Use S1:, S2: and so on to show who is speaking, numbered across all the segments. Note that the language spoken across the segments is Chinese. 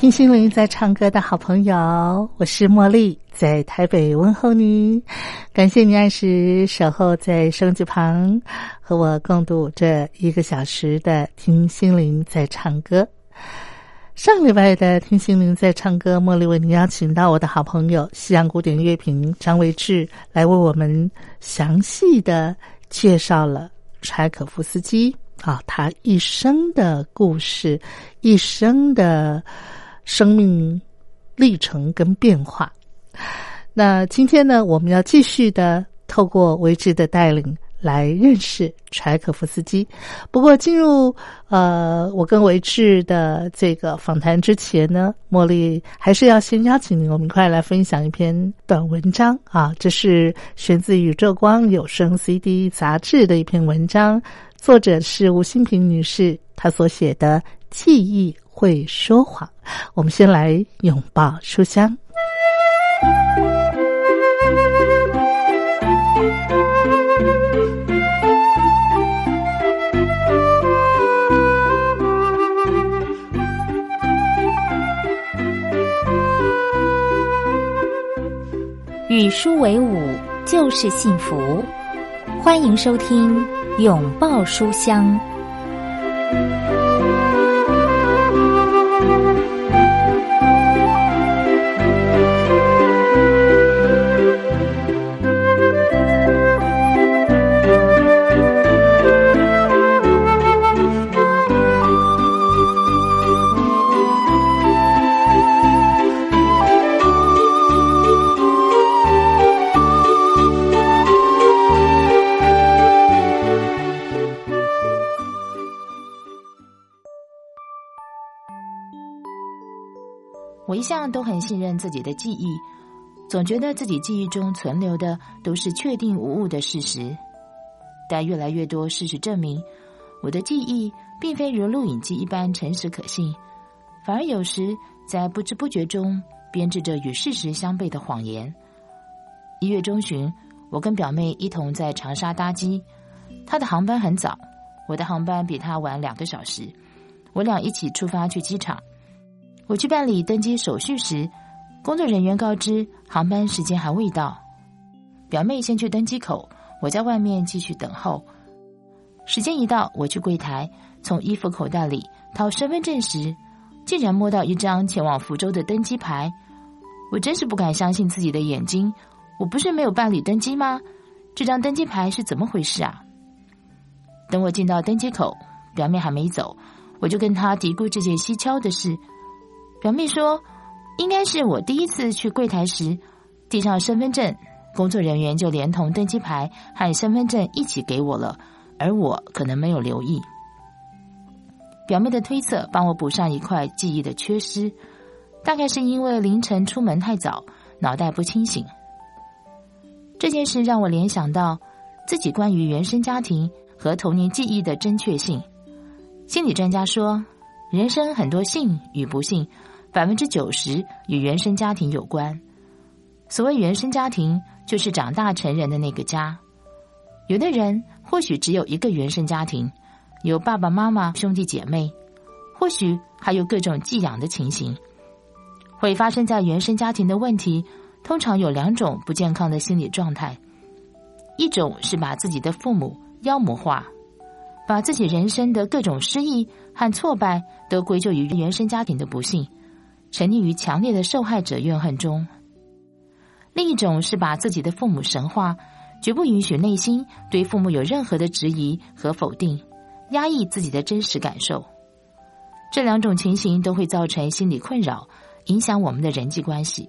S1: 听心灵在唱歌的好朋友，我是茉莉，在台北问候你。感谢你按时守候在收音机旁，和我共度这一个小时的听心灵在唱歌。上礼拜的听心灵在唱歌，茉莉为您邀请到我的好朋友西洋古典乐评张维志，来为我们详细的介绍了柴可夫斯基啊，他一生的故事，一生的。生命历程跟变化。那今天呢，我们要继续的透过维志的带领来认识柴可夫斯基。不过，进入呃我跟维志的这个访谈之前呢，茉莉还是要先邀请你，我们一块来分享一篇短文章啊。这是选自《宇宙光有声 CD》杂志的一篇文章，作者是吴新平女士，她所写的记忆。会说谎，我们先来拥抱书香。
S2: 与书为伍就是幸福，欢迎收听拥抱书香。
S3: 一向都很信任自己的记忆，总觉得自己记忆中存留的都是确定无误的事实。但越来越多事实证明，我的记忆并非如录影机一般诚实可信，反而有时在不知不觉中编织着与事实相悖的谎言。一月中旬，我跟表妹一同在长沙搭机，她的航班很早，我的航班比她晚两个小时，我俩一起出发去机场。我去办理登机手续时，工作人员告知航班时间还未到。表妹先去登机口，我在外面继续等候。时间一到，我去柜台，从衣服口袋里掏身份证时，竟然摸到一张前往福州的登机牌。我真是不敢相信自己的眼睛，我不是没有办理登机吗？这张登机牌是怎么回事啊？等我进到登机口，表妹还没走，我就跟她嘀咕这件蹊跷的事。表妹说：“应该是我第一次去柜台时，递上身份证，工作人员就连同登机牌和身份证一起给我了，而我可能没有留意。”表妹的推测帮我补上一块记忆的缺失，大概是因为凌晨出门太早，脑袋不清醒。这件事让我联想到自己关于原生家庭和童年记忆的正确性。心理专家说，人生很多幸与不幸。百分之九十与原生家庭有关。所谓原生家庭，就是长大成人的那个家。有的人或许只有一个原生家庭，有爸爸妈妈、兄弟姐妹，或许还有各种寄养的情形。会发生在原生家庭的问题，通常有两种不健康的心理状态：一种是把自己的父母妖魔化，把自己人生的各种失意和挫败都归咎于原生家庭的不幸，沉溺于强烈的受害者怨恨中；另一种是把自己的父母神化，绝不允许内心对父母有任何的质疑和否定，压抑自己的真实感受。这两种情形都会造成心理困扰，影响我们的人际关系。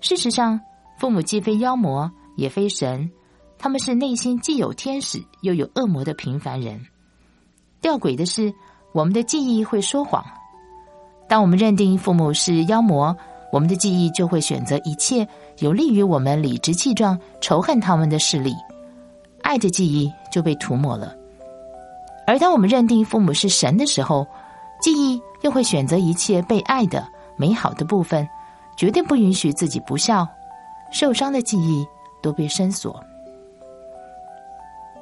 S3: 事实上，父母既非妖魔，也非神。他们是内心既有天使又有恶魔的平凡人。吊诡的是，我们的记忆会说谎。当我们认定父母是妖魔，我们的记忆就会选择一切有利于我们理直气壮仇恨他们的事例，爱的记忆就被涂抹了。而当我们认定父母是神的时候，记忆又会选择一切被爱的美好的部分，绝对不允许自己不孝。受伤的记忆都被深锁。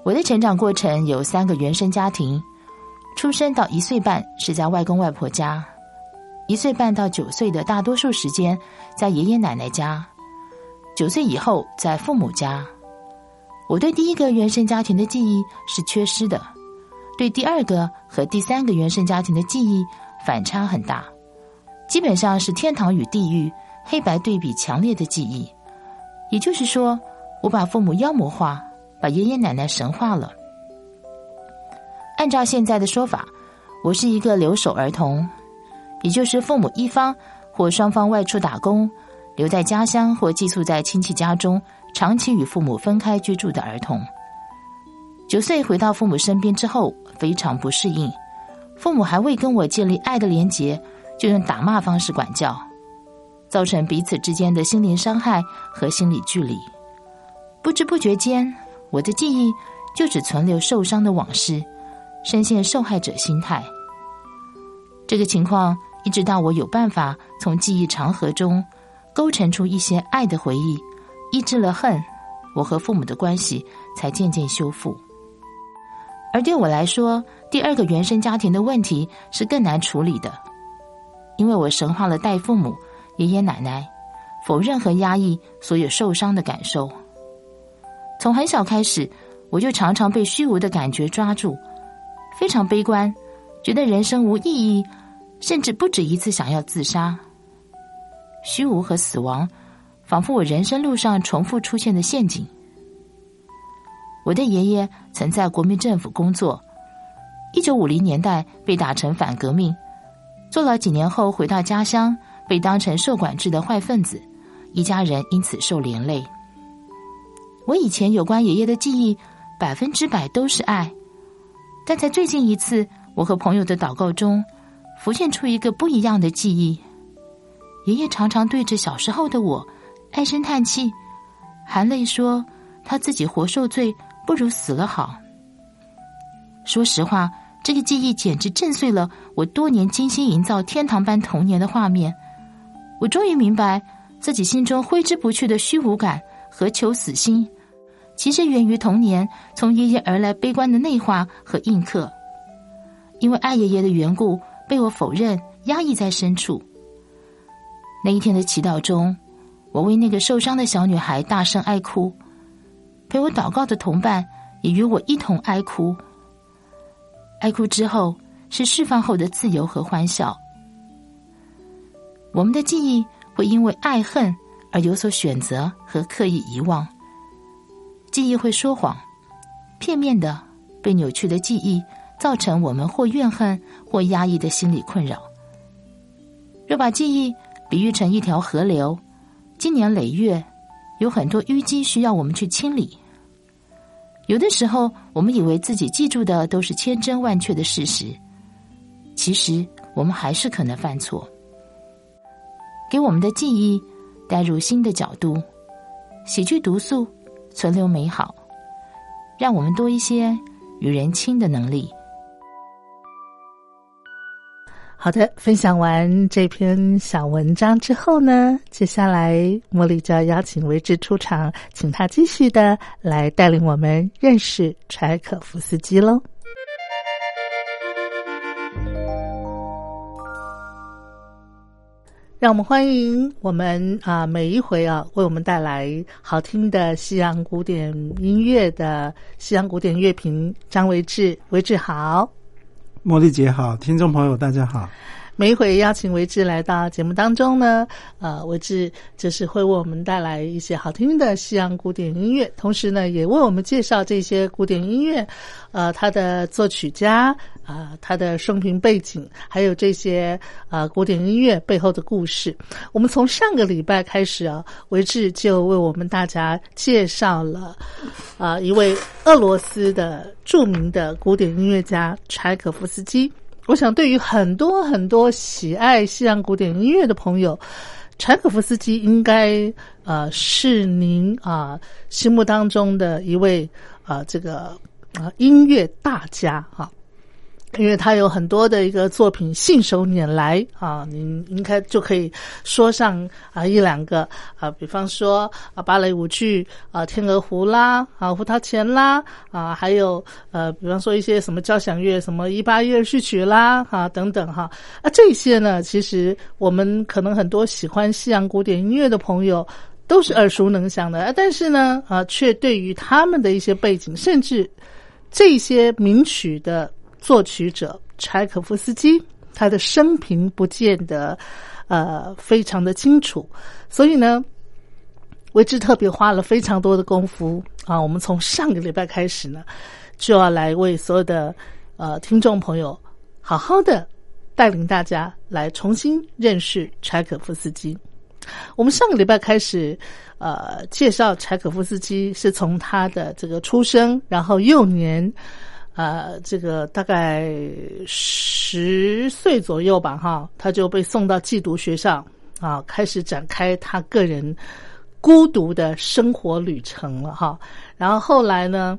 S3: 我的成长过程有三个原生家庭，出生到一岁半是在外公外婆家，一岁半到九岁的大多数时间在爷爷奶奶家，九岁以后在父母家。我对第一个原生家庭的记忆是缺失的，对第二个和第三个原生家庭的记忆反差很大，基本上是天堂与地狱黑白对比强烈的记忆。也就是说，我把父母妖魔化。把爷爷奶奶神化了。按照现在的说法，我是一个留守儿童，也就是父母一方或双方外出打工，留在家乡或寄宿在亲戚家中，长期与父母分开居住的儿童。九岁回到父母身边之后，非常不适应，父母还未跟我建立爱的连结，就用打骂方式管教，造成彼此之间的心灵伤害和心理距离。不知不觉间。我的记忆就只存留受伤的往事，深陷受害者心态。这个情况一直到我有办法从记忆长河中勾陈出一些爱的回忆，抑制了恨，我和父母的关系才渐渐修复。而对我来说，第二个原生家庭的问题是更难处理的，因为我神化了代父母、爷爷奶奶，否认和压抑所有受伤的感受。从很小开始，我就常常被虚无的感觉抓住，非常悲观，觉得人生无意义，甚至不止一次想要自杀。虚无和死亡，仿佛我人生路上重复出现的陷阱。我的爷爷曾在国民政府工作，一九五零年代被打成反革命，坐了几年后回到家乡，被当成受管制的坏分子，一家人因此受连累。我以前有关爷爷的记忆，百分之百都是爱，但在最近一次我和朋友的祷告中，浮现出一个不一样的记忆。爷爷常常对着小时候的我唉声叹气，含泪说他自己活受罪，不如死了好。说实话，这个记忆简直震碎了我多年精心营造天堂般童年的画面。我终于明白自己心中挥之不去的虚无感和求死心。其实源于童年从爷爷而来悲观的内化和印刻，因为爱爷爷的缘故，被我否认、压抑在深处。那一天的祈祷中，我为那个受伤的小女孩大声哀哭，陪我祷告的同伴也与我一同哀哭。哀哭之后是释放后的自由和欢笑。我们的记忆会因为爱恨而有所选择和刻意遗忘。记忆会说谎，片面的、被扭曲的记忆，造成我们或怨恨或压抑的心理困扰。若把记忆比喻成一条河流，经年累月，有很多淤积需要我们去清理。有的时候，我们以为自己记住的都是千真万确的事实，其实我们还是可能犯错。给我们的记忆带入新的角度，洗去毒素。存留美好，让我们多一些与人亲的能力。
S1: 好的，分享完这篇小文章之后呢，接下来茉莉就要邀请维志出场，请他继续的来带领我们认识柴可夫斯基喽。让我们欢迎我们啊每一回啊为我们带来好听的西洋古典音乐的西洋古典乐评张维志，维志好，
S4: 茉莉姐好，听众朋友大家好。
S1: 每一回邀请维志来到节目当中呢，呃，维志就是会为我们带来一些好听的西洋古典音乐，同时呢，也为我们介绍这些古典音乐，呃，他的作曲家啊，他的生平背景，还有这些呃古典音乐背后的故事。我们从上个礼拜开始啊，维志就为我们大家介绍了啊一位俄罗斯的著名的古典音乐家柴可夫斯基。我想，对于很多很多喜爱西洋古典音乐的朋友，柴可夫斯基应该呃是您啊心目当中的一位啊这个啊音乐大家哈。因为他有很多的一个作品信手拈来啊，您应该就可以说上啊一两个啊，比方说啊芭蕾舞剧啊《天鹅湖》啦啊《胡桃钳》啦啊，还有呃比方说一些什么交响乐什么一八一二序曲啦啊等等哈啊这些呢，其实我们可能很多喜欢西洋古典音乐的朋友都是耳熟能详的，但是呢啊却对于他们的一些背景，甚至这些名曲的。作曲者柴可夫斯基，他的生平不见得呃非常的清楚，所以呢，为之特别花了非常多的功夫啊。我们从上个礼拜开始呢，就要来为所有的呃听众朋友好好的带领大家来重新认识柴可夫斯基。我们上个礼拜开始呃介绍柴可夫斯基，是从他的这个出生，然后幼年。呃，这个大概十岁左右吧，哈，他就被送到寄读学校啊，开始展开他个人孤独的生活旅程了，哈。然后后来呢，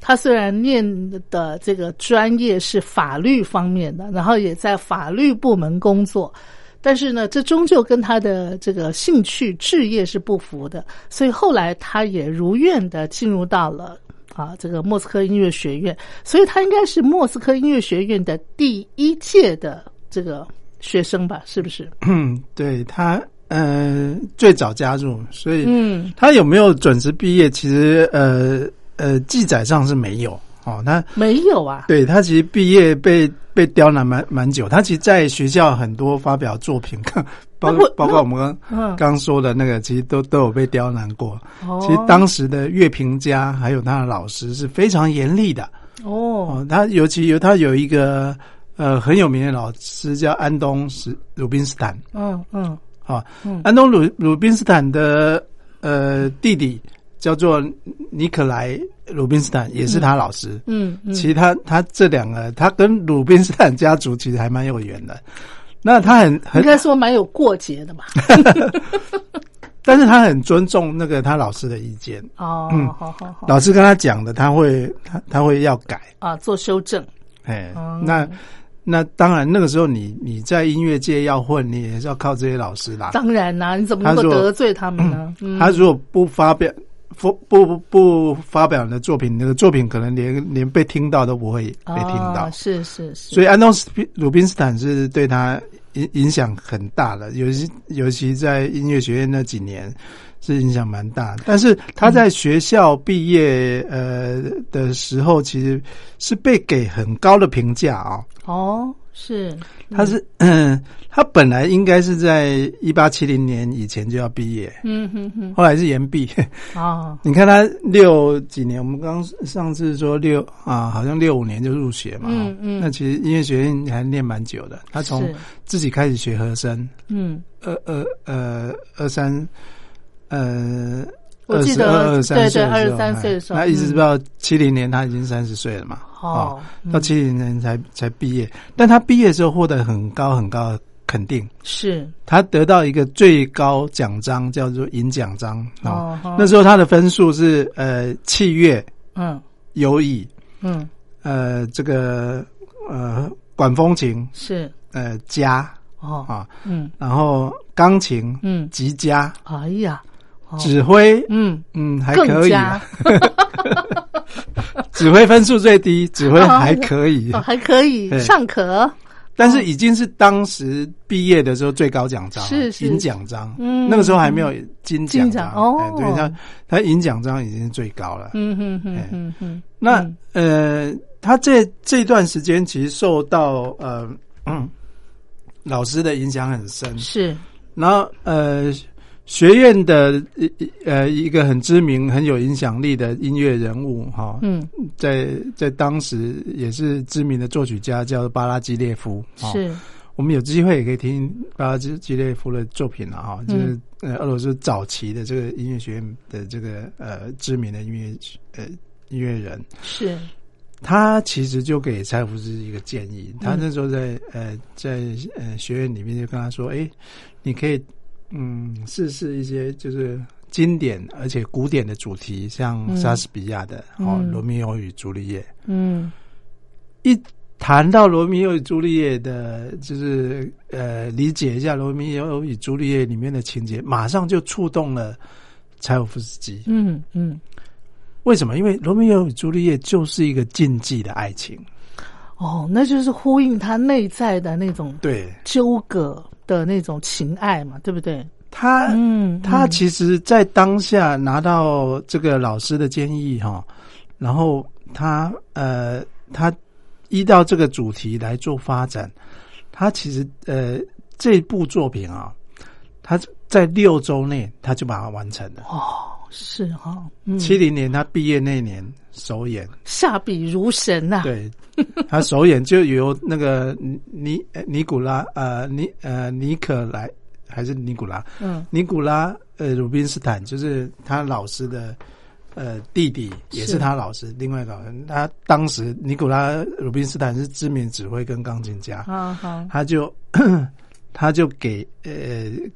S1: 他虽然念的这个专业是法律方面的，然后也在法律部门工作，但是呢，这终究跟他的这个兴趣志业是不符的，所以后来他也如愿的进入到了。啊，这个莫斯科音乐学院，所以他应该是莫斯科音乐学院的第一届的这个学生吧？是不是？
S4: 嗯，对他，呃，最早加入，所以，嗯，他有没有准时毕业？其实，呃呃，记载上是没有。哦，他
S1: 没有啊？
S4: 对他其实毕业被被刁难蛮蛮久，他其实在学校很多发表作品，包包括我们刚刚说的那个，其实都都有被刁难过。其实当时的乐评家还有他的老师是非常严厉的。哦，他尤其有他有一个呃很有名的老师叫安东斯鲁宾斯坦。嗯嗯，啊，安东鲁鲁宾斯坦的呃弟弟叫做尼克莱。鲁宾斯坦也是他老师，嗯，其实他他这两个，他跟鲁宾斯坦家族其实还蛮有缘的。那他很应
S1: 该说蛮有过节的吧，
S4: 但是他很尊重那个他老师的意见。
S1: 哦，嗯，好好好，
S4: 老师跟他讲的，他会他他会要改
S1: 啊，做修正。
S4: 哎，那那当然，那个时候你你在音乐界要混，你也是要靠这些老师啦。
S1: 当然啦，你怎么能够得罪他们呢？
S4: 他如果不发表。不不不发表的作品，那个作品可能连连被听到都不会被听到。
S1: 是是是。
S4: 所以安东斯鲁宾斯坦是对他影影响很大的，尤其尤其在音乐学院那几年是影响蛮大。但是他在学校毕业呃的时候，其实是被给很高的评价啊。
S1: 哦。是，
S4: 他是嗯，他本来应该是在一八七零年以前就要毕业，嗯哼哼，后来是延毕哦。你看他六几年，我们刚上次说六啊，好像六五年就入学嘛，嗯嗯。那其实音乐学院还念蛮久的，他从自己开始学和声，嗯，二二呃二三呃。
S1: 我记得二十三岁的时候，
S4: 他一直到七零年，他已经三十岁了嘛。哦，到七零年才才毕业，但他毕业的时候获得很高很高的肯定，
S1: 是。
S4: 他得到一个最高奖章，叫做银奖章。哦，那时候他的分数是呃器乐，嗯，尤以，嗯，呃这个呃管风琴
S1: 是。
S4: 呃家哦。啊。嗯，然后钢琴嗯。吉佳，哎呀。指挥，嗯嗯，还可以。指挥分数最低，指挥还可以，
S1: 还可以，尚可。
S4: 但是已经是当时毕业的时候最高奖章，
S1: 是
S4: 银奖章。嗯，那个时候还没有金奖章
S1: 哦。
S4: 对他，他银奖章已经是最高了。
S1: 嗯哼哼嗯哼。
S4: 那呃，他这这段时间其实受到呃老师的影响很深。
S1: 是，
S4: 然后呃。学院的一呃一个很知名、很有影响力的音乐人物哈，
S1: 嗯，
S4: 在在当时也是知名的作曲家，叫巴拉基列夫。
S1: 是，
S4: 我们有机会也可以听巴拉基基列夫的作品了哈，就是呃俄罗斯早期的这个音乐学院的这个呃知名的音乐呃音乐人。
S1: 是，
S4: 他其实就给柴可夫斯一个建议，他那时候在呃在呃学院里面就跟他说：“哎，你可以。”嗯，是是一些就是经典而且古典的主题，像莎士比亚的《哦罗密欧与朱丽叶》。
S1: 嗯，
S4: 一谈到罗密欧与朱丽叶的，就是呃，理解一下罗密欧与朱丽叶里面的情节，马上就触动了柴可夫斯基。
S1: 嗯嗯，
S4: 为什么？因为罗密欧与朱丽叶就是一个禁忌的爱情。
S1: 哦，那就是呼应他内在的那种
S4: 对
S1: 纠葛。的那种情爱嘛，对不对？
S4: 他
S1: 嗯，
S4: 他其实，在当下拿到这个老师的建议哈，然后他呃，他依照这个主题来做发展，他其实呃，这部作品啊，他在六周内他就把它完成了。
S1: 哦，是哈，
S4: 七零年他毕业那年首演，
S1: 下笔如神呐。
S4: 对。他首演就由那个尼尼古拉呃尼呃尼可来还是尼古拉？
S1: 嗯。
S4: 尼古拉呃鲁宾斯坦就是他老师的呃弟弟也是他老师另外一个他当时尼古拉鲁宾斯坦是知名指挥跟钢琴家。
S1: 啊好
S4: 他就他就给呃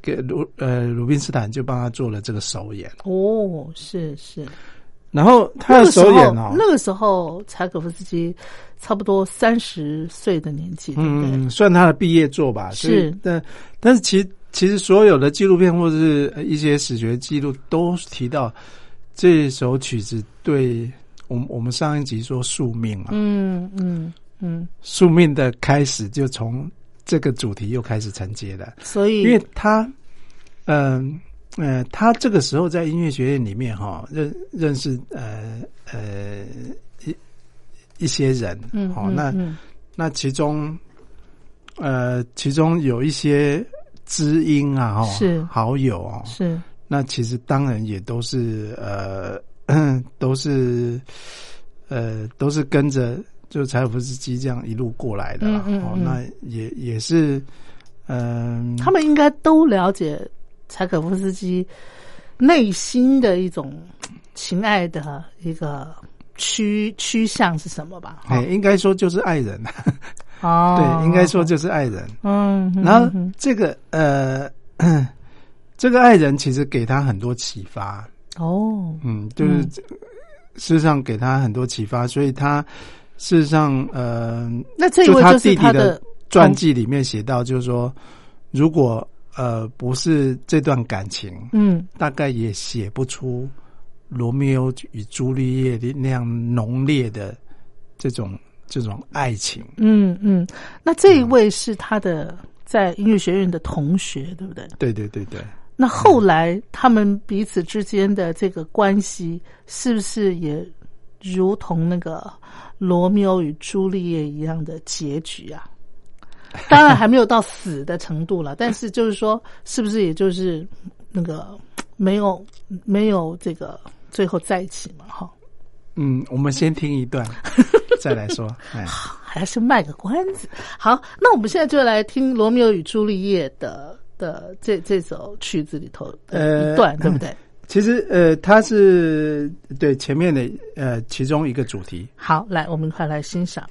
S4: 给鲁呃鲁宾斯坦就帮他做了这个首演。
S1: 哦是是。
S4: 然后他的首演哦，
S1: 那个时候柴可夫斯基差不多三十岁的年纪，
S4: 嗯，算他的毕业作吧。
S1: 是，
S4: 但但是其其实所有的纪录片或者是一些史学记录都提到这首曲子对我我们上一集说宿命嘛，
S1: 嗯嗯嗯，
S4: 宿命的开始就从这个主题又开始承接了，
S1: 所以
S4: 因为他嗯。呃，他这个时候在音乐学院里面哈，认认识呃呃一一些人，
S1: 嗯，
S4: 好，那那其中呃其中有一些知音啊，哈，
S1: 是。
S4: 好友哦，
S1: 是，
S4: 那其实当然也都是呃 都是呃都是跟着就柴可夫斯基这样一路过来的，哦，那也也是嗯，
S1: 他们应该都了解。柴可夫斯基内心的一种情爱的一个趋趋向是什么吧？
S4: 哎，应该说就是爱人。
S1: 哦，
S4: 对，应该说就是爱人。
S1: 嗯，
S4: 然后这个呃，这个爱人其实给他很多启发。
S1: 哦，
S4: 嗯，就是事实上给他很多启发，所以他事实上呃，
S1: 那这一位
S4: 就是
S1: 他的
S4: 传记里面写到，就是说如果。呃，不是这段感情，
S1: 嗯，
S4: 大概也写不出罗密欧与朱丽叶的那样浓烈的这种这种爱情。
S1: 嗯嗯，那这一位是他的在音乐学院的同学，对不对？
S4: 对对对对。
S1: 那后来他们彼此之间的这个关系，是不是也如同那个罗密欧与朱丽叶一样的结局啊？当然还没有到死的程度了，但是就是说，是不是也就是那个没有没有这个最后在一起嘛？哈，
S4: 嗯，我们先听一段，再来说。
S1: 还是卖个关子。好，那我们现在就来听《罗密欧与朱丽叶》的的这这首曲子里头的一段，对不对？
S4: 其实呃，它是对前面的呃其中一个主题。
S1: 好，来，我们快来欣赏。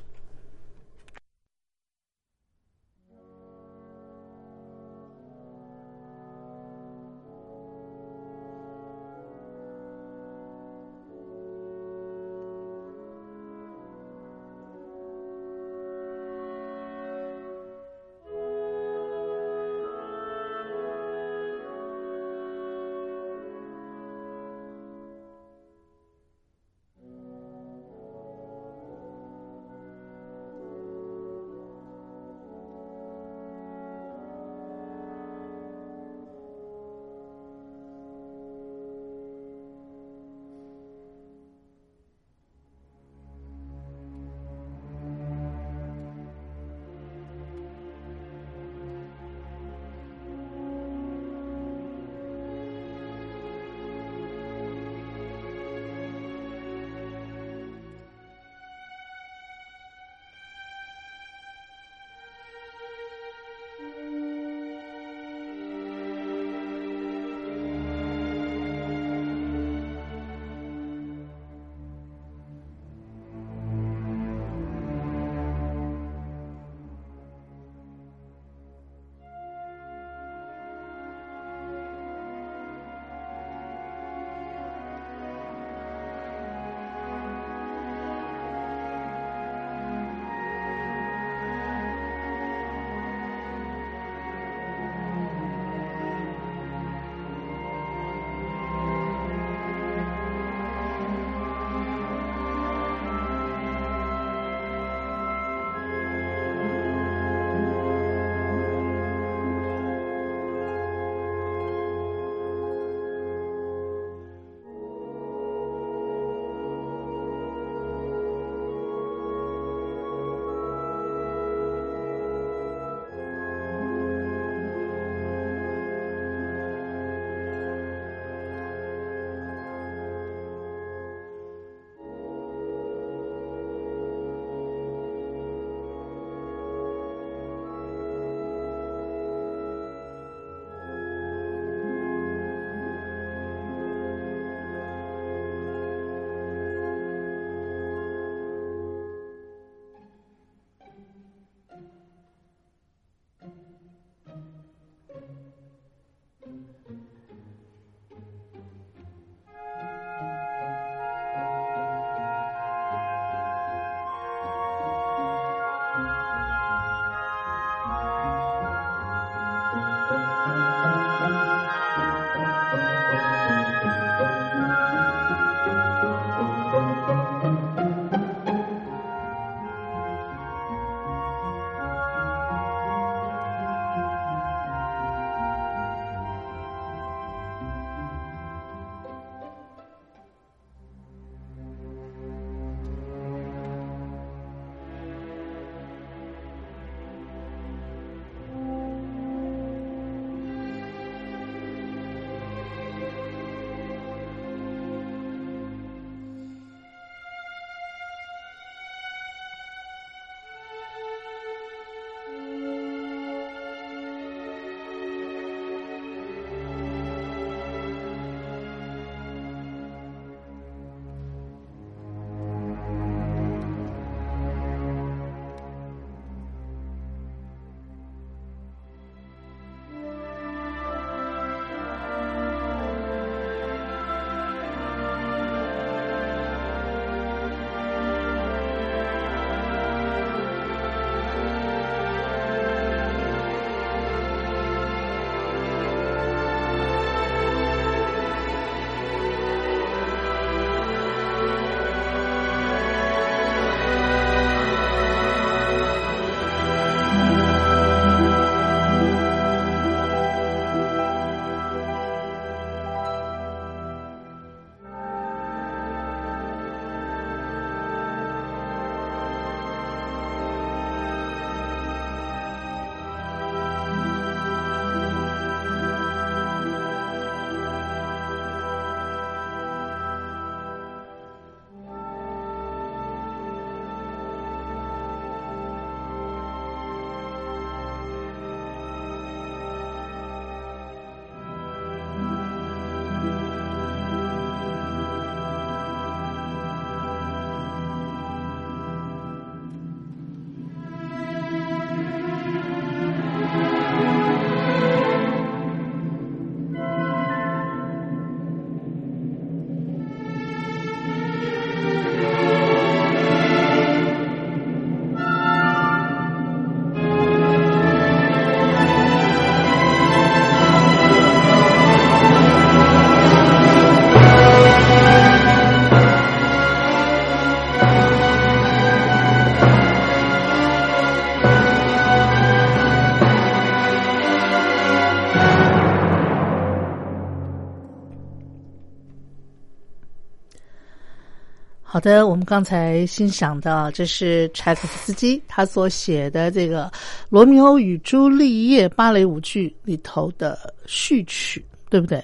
S1: 好的，我们刚才欣赏到，这是柴可夫斯基他所写的这个《罗密欧与朱丽叶》芭蕾舞剧里头的序曲，对不对？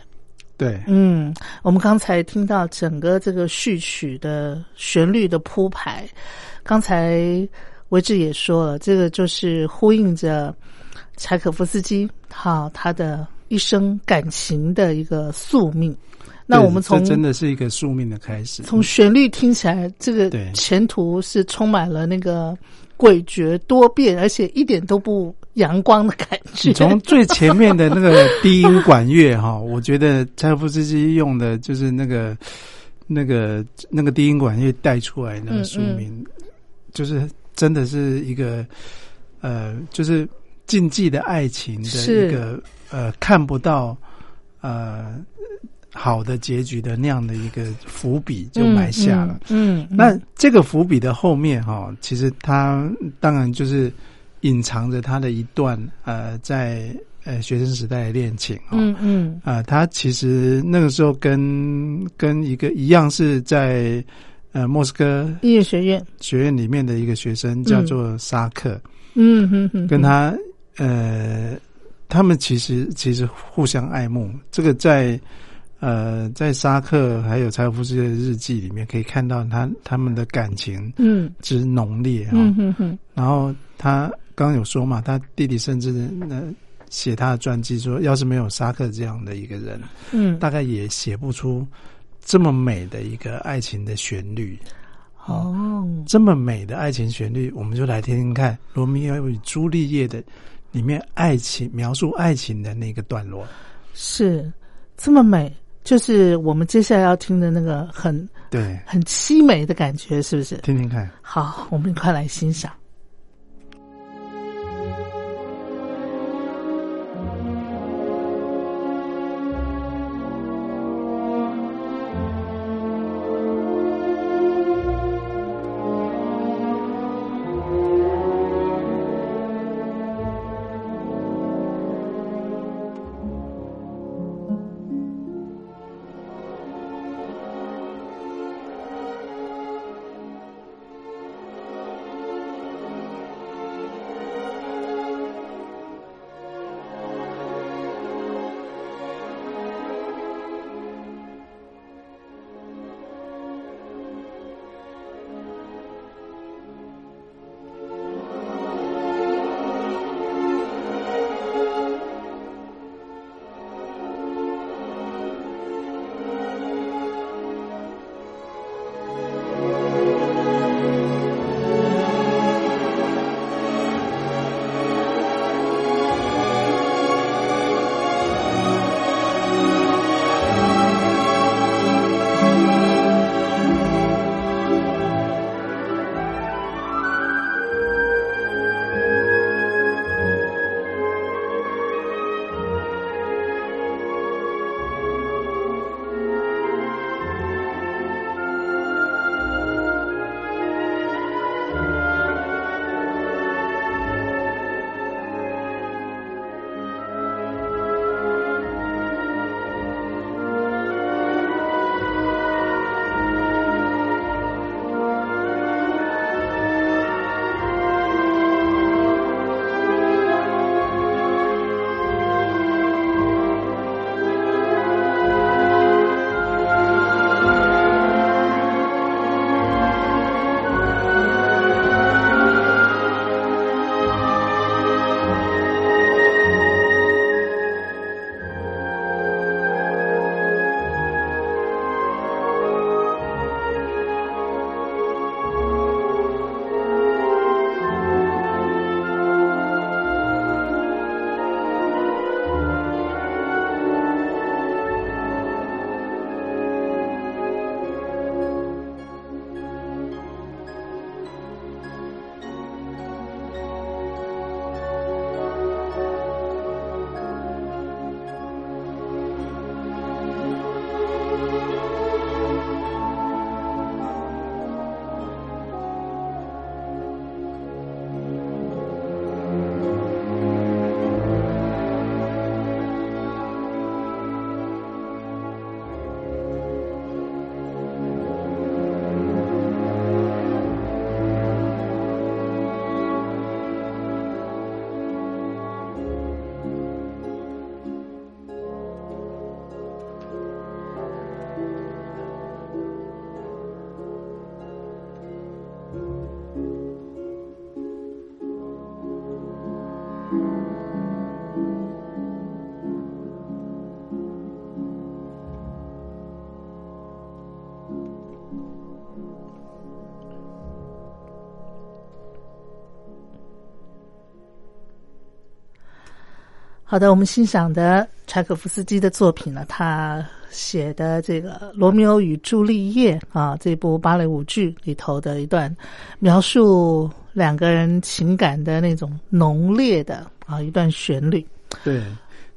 S4: 对，
S1: 嗯，我们刚才听到整个这个序曲的旋律的铺排，刚才维志也说了，这个就是呼应着柴可夫斯基哈他的一生感情的一个宿命。那我们从
S4: 真的是一个宿命的开始。
S1: 从旋律听起来，这个前途是充满了那个诡谲多变，而且一点都不阳光的感觉。
S4: 从最前面的那个低音管乐哈，我觉得柴可夫斯基用的就是那个那个那个低音管乐带出来那个宿命，就是真的是一个呃，就是禁忌的爱情的一个呃，看不到呃。好的结局的那样的一个伏笔就埋下了。
S1: 嗯，
S4: 那这个伏笔的后面哈，其实他当然就是隐藏着他的一段呃，在呃学生时代的恋情。
S1: 嗯嗯。
S4: 啊，他其实那个时候跟跟一个一样是在呃莫斯科
S1: 音乐学院
S4: 学院里面的一个学生叫做沙克。
S1: 嗯哼哼。
S4: 跟他呃，他们其实其实互相爱慕。这个在。呃，在沙克还有柴可夫斯基的日记里面，可以看到他他们的感情
S1: 嗯
S4: 之浓烈
S1: 啊。
S4: 然后他刚刚有说嘛，他弟弟甚至那写他的传记说，要是没有沙克这样的一个人，
S1: 嗯，
S4: 大概也写不出这么美的一个爱情的旋律。
S1: 哦，
S4: 这么美的爱情旋律，我们就来听听看《罗密欧与朱丽叶》的里面爱情描述爱情的那个段落，
S1: 是这么美。就是我们接下来要听的那个很
S4: 对
S1: 很凄美的感觉，是不是？
S4: 听听看。
S1: 好，我们快来欣赏。好的，我们欣赏的柴可夫斯基的作品呢，他写的这个《罗密欧与朱丽叶》啊，这部芭蕾舞剧里头的一段描述两个人情感的那种浓烈的啊一段旋律。
S4: 对，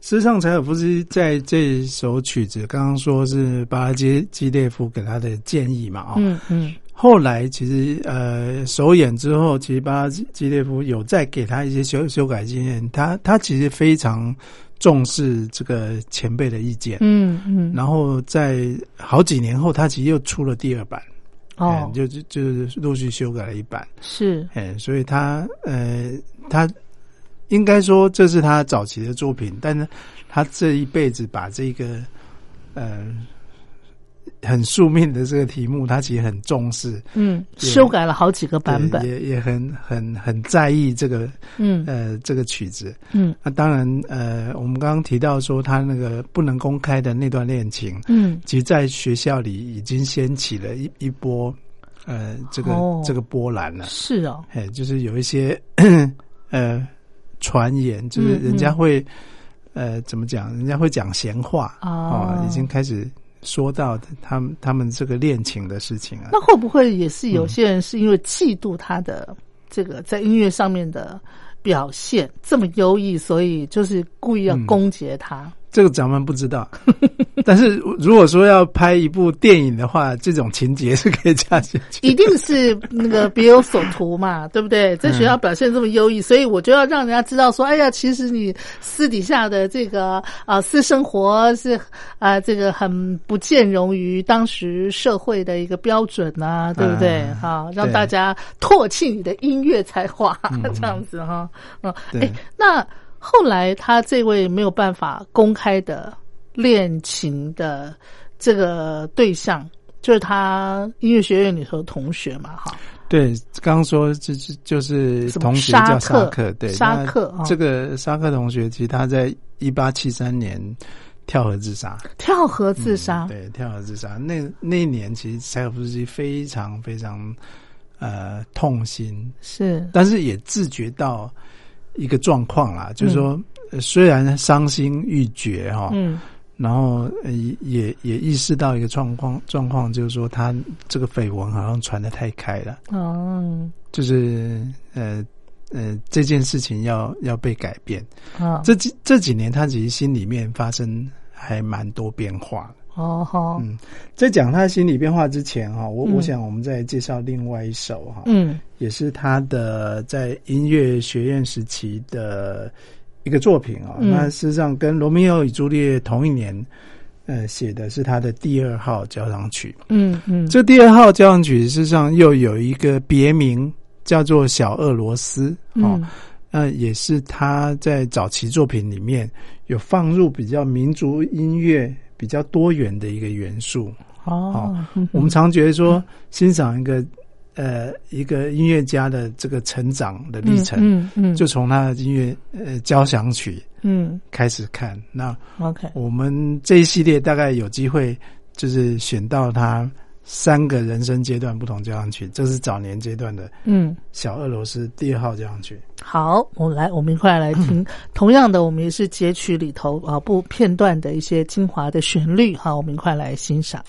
S4: 事实上，柴可夫斯基在这首曲子，刚刚说是巴拉基基列夫给他的建议嘛，啊，
S1: 嗯嗯。
S4: 后来其实呃首演之后，其实巴拉基列夫有再给他一些修修改经验。他他其实非常重视这个前辈的意见，
S1: 嗯嗯。
S4: 然后在好几年后，他其实又出了第二版，
S1: 哦，
S4: 就就就是陆续修改了一版，
S1: 是，
S4: 哎，所以他呃他应该说这是他早期的作品，但是他这一辈子把这个呃。很宿命的这个题目，他其实很重视，
S1: 嗯，修改了好几个版本，
S4: 也也很很很在意这个，
S1: 嗯。
S4: 呃，这个曲子，
S1: 嗯，
S4: 那当然，呃，我们刚刚提到说他那个不能公开的那段恋情，
S1: 嗯，
S4: 其实在学校里已经掀起了一一波，呃，这个这个波澜了，
S1: 是哦，
S4: 哎，就是有一些 呃传言，就是人家会，呃，怎么讲？人家会讲闲话
S1: 哦，
S4: 已经开始。说到他们他们这个恋情的事情啊，
S1: 那会不会也是有些人是因为嫉妒他的这个在音乐上面的表现这么优异，所以就是故意要攻击他？
S4: 这个咱们不知道，但是如果说要拍一部电影的话，这种情节是可以加进去。
S1: 一定是那个 别有所图嘛，对不对？在学校表现这么优异，所以我就要让人家知道说，哎呀，其实你私底下的这个啊私生活是啊这个很不见容于当时社会的一个标准呐，对不对？哈，让大家唾弃你的音乐才华，这样子哈，嗯，哎，那。后来，他这位没有办法公开的恋情的这个对象，就是他音乐学院里头的同学嘛，哈。
S4: 对，刚刚说就是就是同学叫沙克，对，
S1: 沙克。
S4: 这个沙克同学，其实他在一八七三年跳河自杀。
S1: 跳河自杀，
S4: 对，跳河自杀。那那一年，其实柴可夫斯基非常非常呃痛心，
S1: 是，
S4: 但是也自觉到。一个状况啦，就是说，虽然伤心欲绝哈，
S1: 嗯，
S4: 然后也也也意识到一个状况，状况就是说，他这个绯闻好像传的太开了，
S1: 哦，
S4: 就是呃呃，这件事情要要被改变。
S1: 啊。
S4: 这几这几年，他其实心里面发生还蛮多变化。
S1: 哦哈，
S4: 嗯，在讲他心理变化之前哈，我我想我们再介绍另外一首哈，
S1: 嗯，
S4: 也是他的在音乐学院时期的一个作品啊。那事实上跟《罗密欧与朱丽叶》同一年，呃，写的是他的第二号交响曲。
S1: 嗯嗯，
S4: 这第二号交响曲事实上又有一个别名叫做《小俄罗斯》哦，那也是他在早期作品里面有放入比较民族音乐。比较多元的一个元素。
S1: 哦，
S4: 我们常觉得说欣赏一个呃一个音乐家的这个成长的历程，
S1: 嗯嗯，
S4: 就从他的音乐呃交响曲
S1: 嗯。
S4: 开始看。那
S1: OK，
S4: 我们这一系列大概有机会就是选到他。三个人生阶段不同交响曲，这是早年阶段的。
S1: 嗯，
S4: 小俄罗斯第二号交响曲。
S1: 好，我们来，我们一块来听。同样的，我们也是截取里头啊不片段的一些精华的旋律。好，我们一块来欣赏。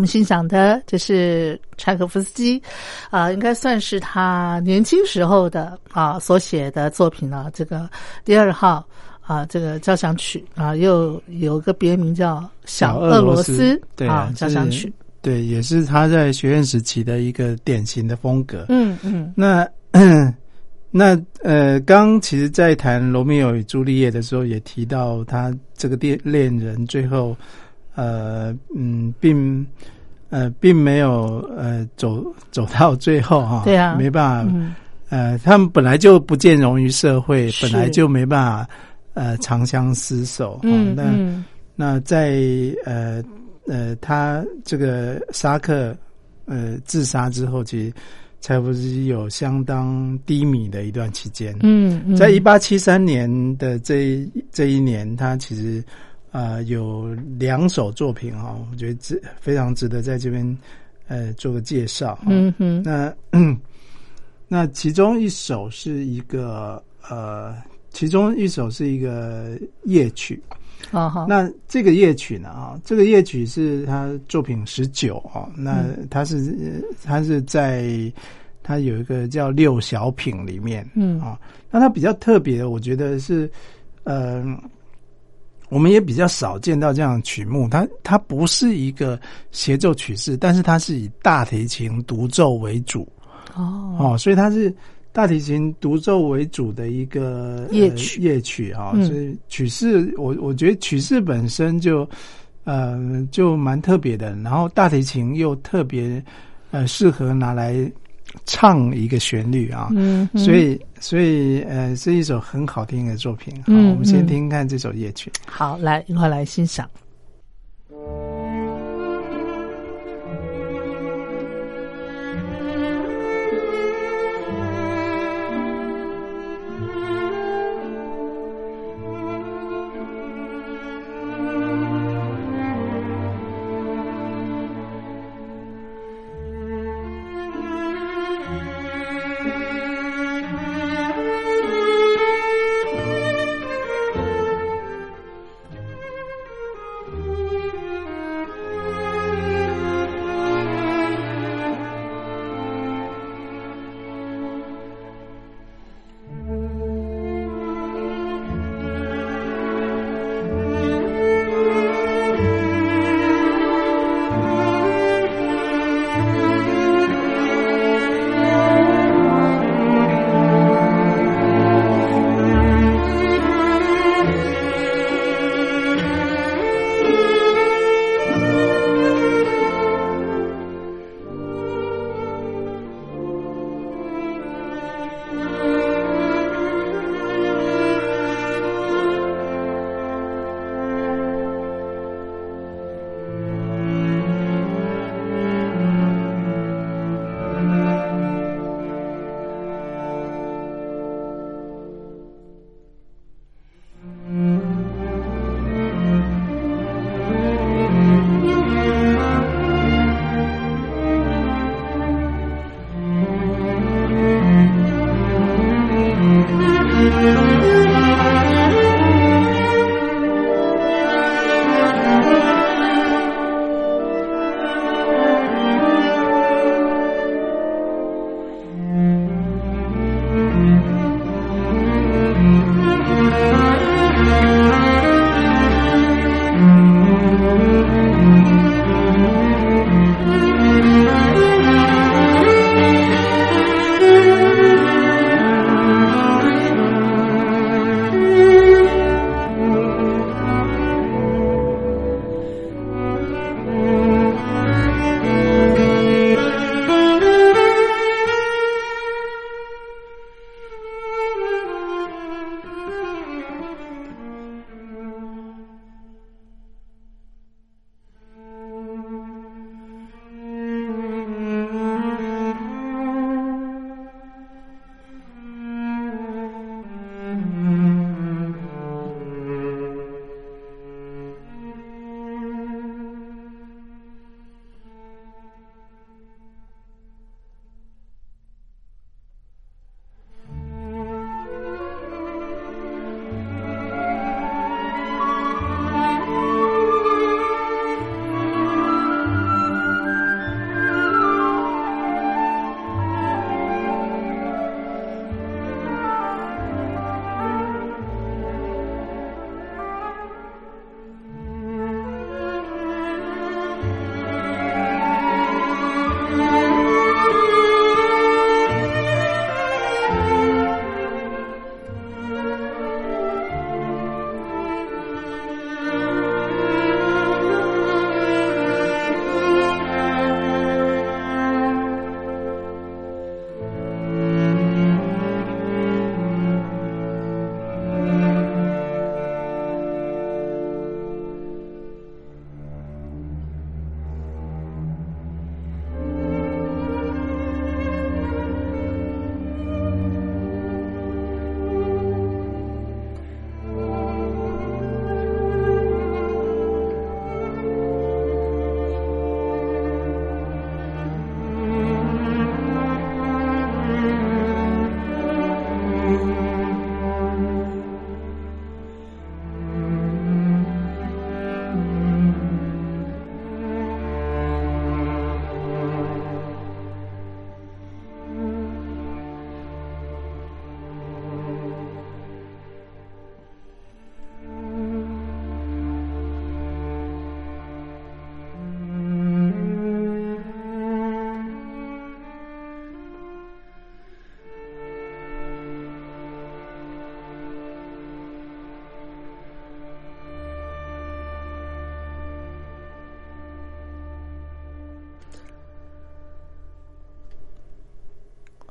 S1: 们欣赏的这是柴可夫斯基，啊，应该算是他年轻时候的啊所写的作品了。这个第二号啊，这个交响曲啊，又有个别名叫小俄罗斯啊交响曲，
S4: 对，也是他在学院时期的一个典型的风格。
S1: 嗯嗯，
S4: 那 那呃，刚其实，在谈罗密欧与朱丽叶的时候，也提到他这个恋恋人最后。呃嗯，并呃并没有呃走走到最后哈，
S1: 对啊，
S4: 没办法，呃，他们本来就不见容于社会，本来就没办法呃长相厮守，
S1: 嗯，
S4: 那那在呃呃他这个沙克呃自杀之后，其实才不是有相当低迷的一段期间，
S1: 嗯，
S4: 在一八七三年的这这一年，他其实。啊，有两首作品哈，我觉得值非常值得在这边呃做个介绍。
S1: 嗯哼，
S4: 那 那其中一首是一个呃，其中一首是一个夜曲。
S1: 啊哈，
S4: 那这个夜曲呢？啊，这个夜曲是他作品十九啊。那他是他是在他有一个叫六小品里面，嗯啊，那他比较特别，我觉得是呃，我们也比较少见到这样的曲目。它它不是一个协奏曲式，但是它是以大提琴独奏为主。哦哦，所以它是。大提琴独奏为主的一个
S1: 夜曲，
S4: 夜曲啊，所以曲式我我觉得曲式本身就呃就蛮特别的，然后大提琴又特别呃适合拿来唱一个旋律啊，嗯，所以所以呃是一首很好听的作品。好，我们先听看这首夜曲。
S1: 好，来一块来欣赏。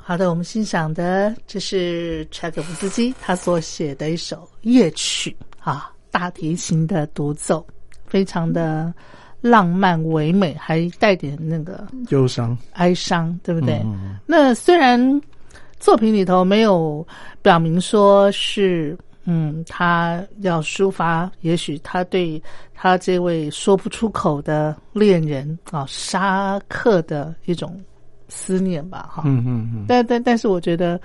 S1: 好的，我们欣赏的这是柴可夫斯基他所写的一首夜曲啊，大提琴的独奏，非常的浪漫唯美，还带点那个
S4: 忧伤、
S1: 哀伤，对不对？那虽然作品里头没有表明说是。嗯，他要抒发，也许他对他这位说不出口的恋人啊，沙克的一种。思念吧，哈，
S4: 嗯嗯嗯，
S1: 但但但是，我觉得，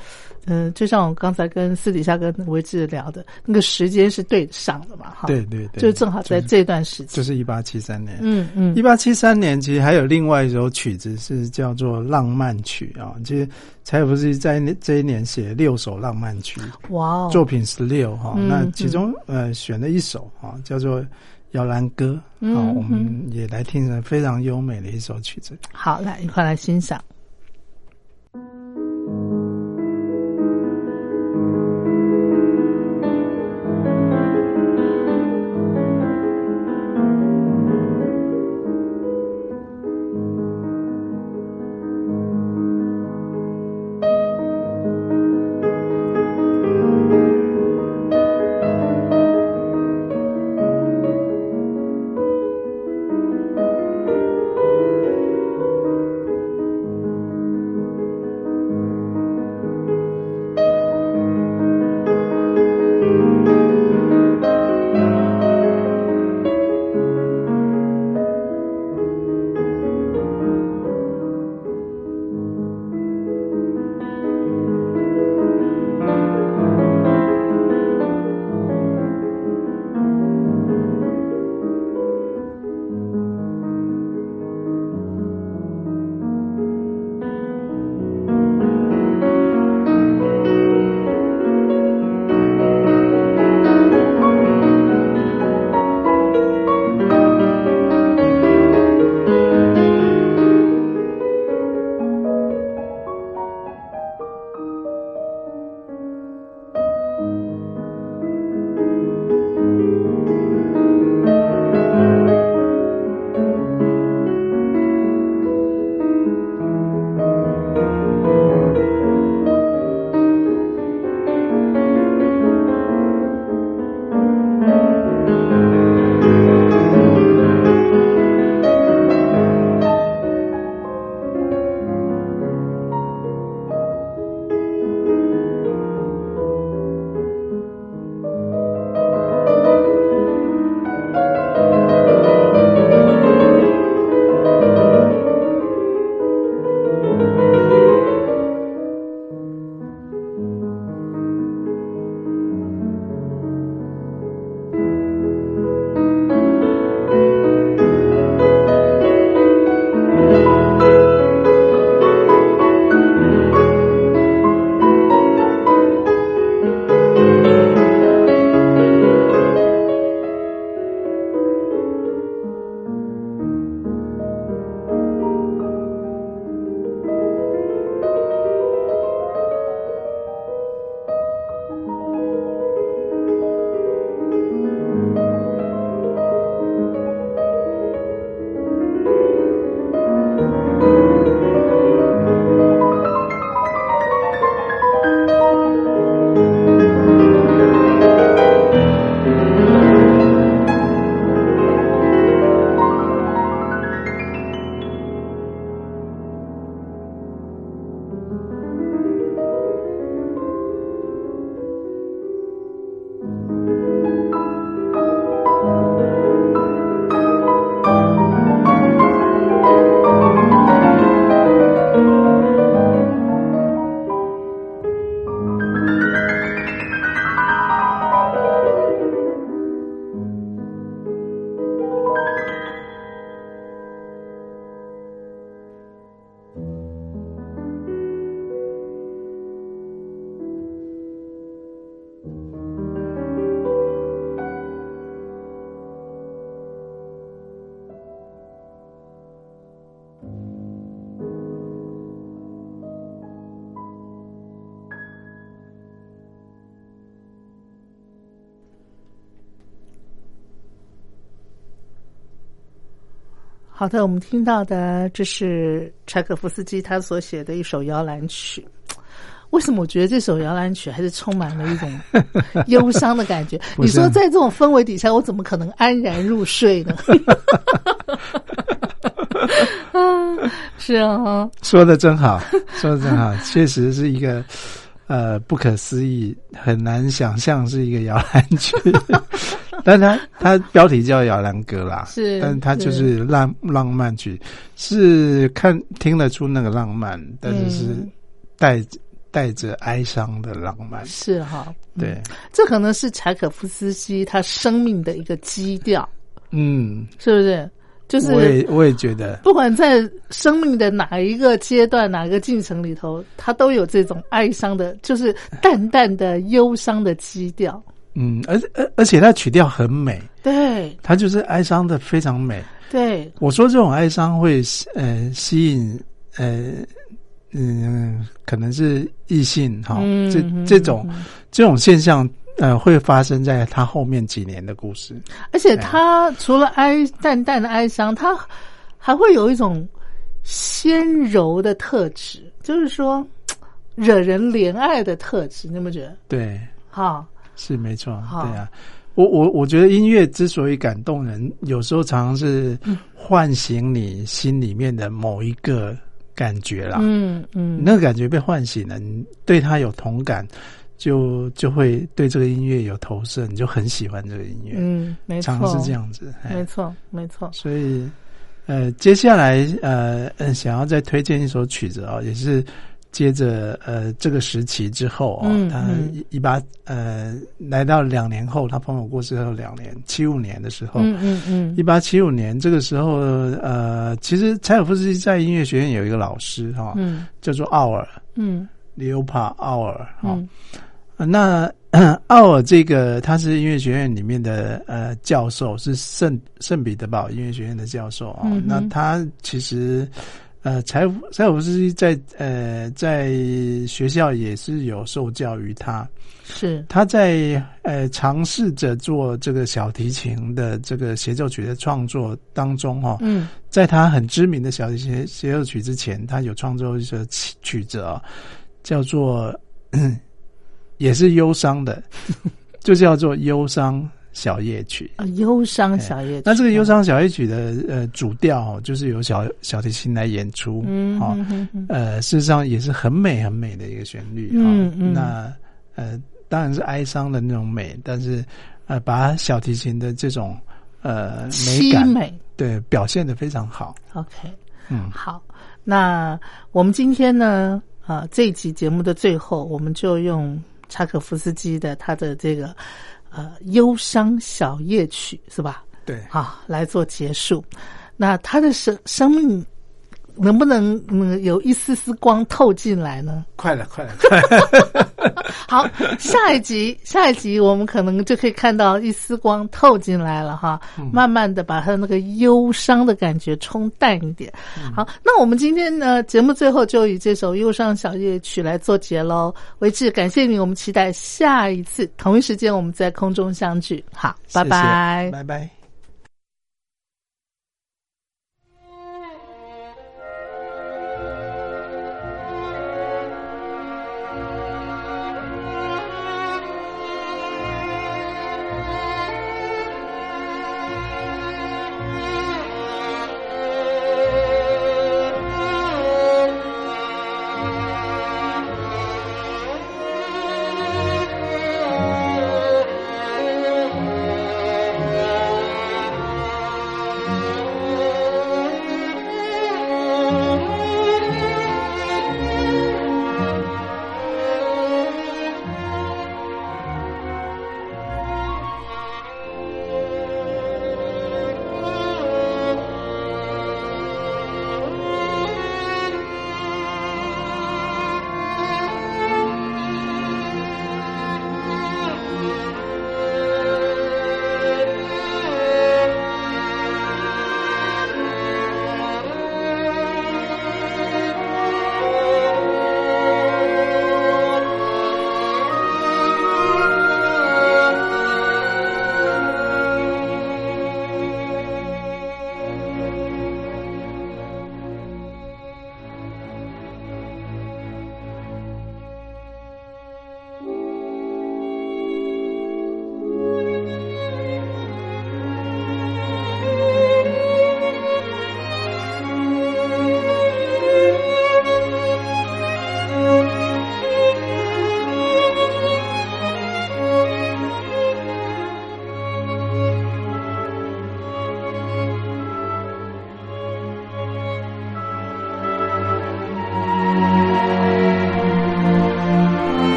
S1: 嗯，就像我刚才跟私底下跟维志聊的，那个时间是对上的嘛，哈，
S4: 对对对，
S1: 就正好在这段时间，
S4: 就是一八七三年，
S1: 嗯嗯，
S4: 一八七三年其实还有另外一首曲子是叫做《浪漫曲》啊，其实柴可夫斯基在那这一年写六首浪漫曲，
S1: 哇，
S4: 作品十六哈，那其中呃选了一首啊，叫做《摇篮歌》，好，我们也来听非常优美的一首曲子，
S1: 好，来一块来欣赏。好的，我们听到的这是柴可夫斯基他所写的一首摇篮曲。为什么我觉得这首摇篮曲还是充满了一种 忧伤的感觉？你说在这种氛围底下，我怎么可能安然入睡呢？是啊，
S4: 说的真好，说的真好，确实是一个呃不可思议，很难想象是一个摇篮曲。但他他标题叫摇篮歌啦，
S1: 是，
S4: 但他就是。浪浪漫曲，是看听得出那个浪漫，但是是带带着哀伤的浪漫，
S1: 是哈，
S4: 对，
S1: 这可能是柴可夫斯基他生命的一个基调，
S4: 嗯，
S1: 是不是？就是
S4: 我也我也觉得，
S1: 不管在生命的哪一个阶段、哪个进程里头，他都有这种哀伤的，就是淡淡的忧伤的基调。
S4: 嗯，而而而且它曲调很美，
S1: 对，
S4: 它就是哀伤的非常美。
S1: 对，
S4: 我说这种哀伤会呃吸引呃嗯，可能是异性哈，这这种这种现象呃会发生在他后面几年的故事。
S1: 而且他除了哀淡淡的哀伤，他还会有一种纤柔的特质，就是说惹人怜爱的特质，你有没有觉得？
S4: 对，
S1: 好。
S4: 是没错，对啊，我我我觉得音乐之所以感动人，有时候常常是唤醒你心里面的某一个感觉啦。
S1: 嗯嗯，
S4: 那个感觉被唤醒了，你对他有同感，就就会对这个音乐有投射，你就很喜欢这个音乐。
S1: 嗯，没错，
S4: 常是这样子，
S1: 没错没错。
S4: 所以呃，接下来呃想要再推荐一首曲子啊，也是。接着，呃，这个时期之后啊，他一八呃，来到两年后，他朋友过世后两年，七五年的时候，
S1: 嗯嗯嗯，
S4: 一八七五年这个时候，呃，其实柴可夫斯基在音乐学院有一个老师哈，
S1: 嗯，
S4: 叫做奥尔，
S1: 嗯，
S4: 刘帕奥尔哈，那 奥尔这个他是音乐学院里面的呃教授，是圣圣彼得堡音乐学院的教授啊，那他其实。呃，柴柴可夫斯基在呃在学校也是有受教于他，
S1: 是
S4: 他在呃尝试着做这个小提琴的这个协奏曲的创作当中哈，
S1: 嗯，
S4: 在他很知名的小提琴协奏曲之前，他有创作一首曲曲子啊，叫做 也是忧伤的，就叫做忧伤。小夜曲
S1: 啊，忧伤小夜曲。
S4: 那这个忧伤小夜曲的呃主调就是由小小提琴来演出，
S1: 嗯，好，
S4: 呃，事实上也是很美很美的一个旋律，
S1: 嗯嗯。
S4: 那呃，当然是哀伤的那种美，但是呃，把小提琴的这种呃美感
S1: 美
S4: 对表现的非常好。
S1: OK，
S4: 嗯，
S1: 好。那我们今天呢啊这一集节目的最后，我们就用柴可夫斯基的他的这个。呃，忧伤小夜曲是吧？
S4: 对，
S1: 好来做结束。那他的生生命能不能嗯有一丝丝光透进来呢？
S4: 快了，快了，快！
S1: 好，下一集，下一集我们可能就可以看到一丝光透进来了哈。慢慢的把他那个忧伤的感觉冲淡一点。好，那我们今天呢节目最后就以这首忧伤小夜曲来做结喽。为志，感谢你，我们期待下一次同一时间我们在空中相聚。好，拜拜，
S4: 拜拜。